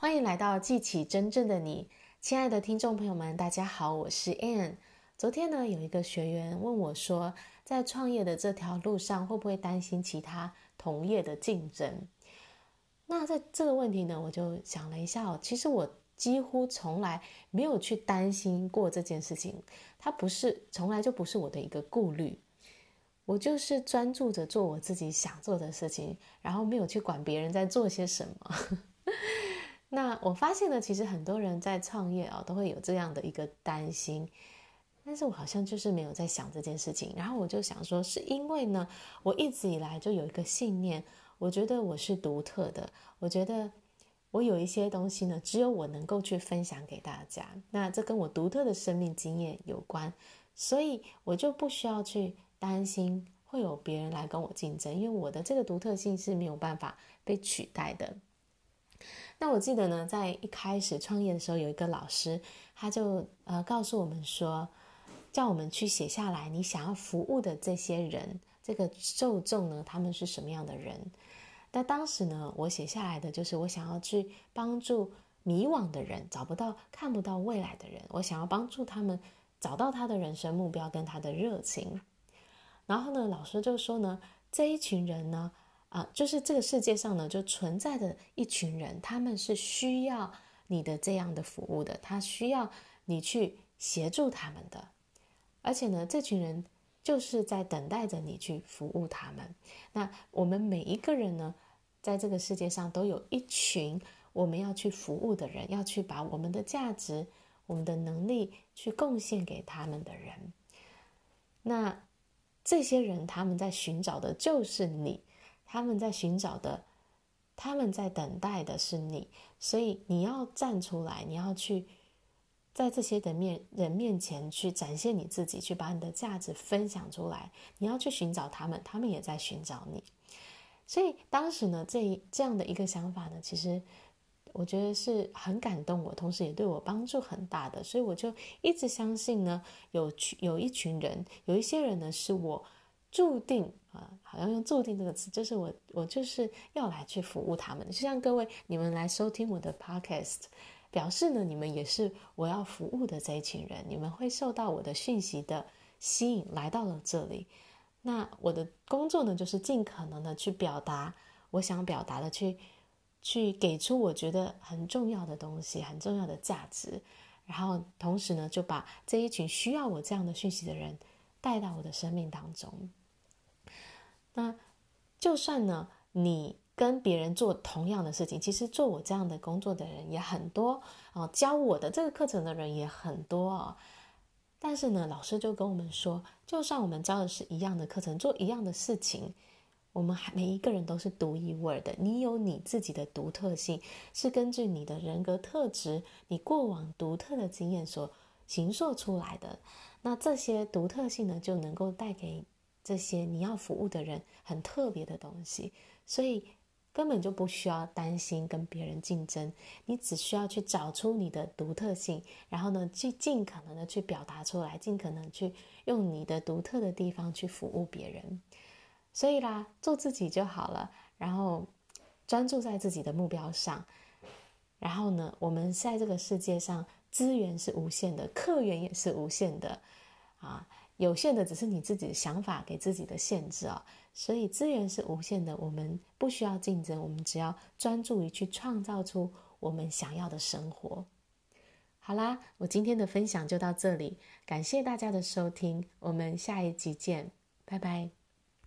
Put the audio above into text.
欢迎来到记起真正的你，亲爱的听众朋友们，大家好，我是 Ann。昨天呢，有一个学员问我说，在创业的这条路上，会不会担心其他同业的竞争？那在这个问题呢，我就想了一下哦，其实我几乎从来没有去担心过这件事情，它不是，从来就不是我的一个顾虑。我就是专注着做我自己想做的事情，然后没有去管别人在做些什么。那我发现呢，其实很多人在创业啊，都会有这样的一个担心，但是我好像就是没有在想这件事情。然后我就想说，是因为呢，我一直以来就有一个信念，我觉得我是独特的，我觉得我有一些东西呢，只有我能够去分享给大家。那这跟我独特的生命经验有关，所以我就不需要去担心会有别人来跟我竞争，因为我的这个独特性是没有办法被取代的。那我记得呢，在一开始创业的时候，有一个老师，他就呃告诉我们说，叫我们去写下来你想要服务的这些人，这个受众呢，他们是什么样的人。那当时呢，我写下来的就是我想要去帮助迷惘的人，找不到、看不到未来的人，我想要帮助他们找到他的人生目标跟他的热情。然后呢，老师就说呢，这一群人呢。啊、就是这个世界上呢，就存在着一群人，他们是需要你的这样的服务的，他需要你去协助他们的，而且呢，这群人就是在等待着你去服务他们。那我们每一个人呢，在这个世界上都有一群我们要去服务的人，要去把我们的价值、我们的能力去贡献给他们的人。那这些人他们在寻找的就是你。他们在寻找的，他们在等待的是你，所以你要站出来，你要去在这些的面人面前去展现你自己，去把你的价值分享出来。你要去寻找他们，他们也在寻找你。所以当时呢，这这样的一个想法呢，其实我觉得是很感动我，同时也对我帮助很大的。所以我就一直相信呢，有有一群人，有一些人呢，是我注定。啊，好像用“注定”这个词，就是我，我就是要来去服务他们。就像各位，你们来收听我的 podcast，表示呢，你们也是我要服务的这一群人。你们会受到我的讯息的吸引，来到了这里。那我的工作呢，就是尽可能的去表达我想表达的，去去给出我觉得很重要的东西，很重要的价值。然后同时呢，就把这一群需要我这样的讯息的人带到我的生命当中。那就算呢，你跟别人做同样的事情，其实做我这样的工作的人也很多哦，教我的这个课程的人也很多哦。但是呢，老师就跟我们说，就算我们教的是一样的课程，做一样的事情，我们还每一个人都是独一无二的。你有你自己的独特性，是根据你的人格特质、你过往独特的经验所形塑出来的。那这些独特性呢，就能够带给。这些你要服务的人很特别的东西，所以根本就不需要担心跟别人竞争，你只需要去找出你的独特性，然后呢，去尽可能的去表达出来，尽可能去用你的独特的地方去服务别人。所以啦，做自己就好了，然后专注在自己的目标上，然后呢，我们在这个世界上资源是无限的，客源也是无限的，啊。有限的只是你自己的想法给自己的限制啊，所以资源是无限的，我们不需要竞争，我们只要专注于去创造出我们想要的生活。好啦，我今天的分享就到这里，感谢大家的收听，我们下一集见，拜拜。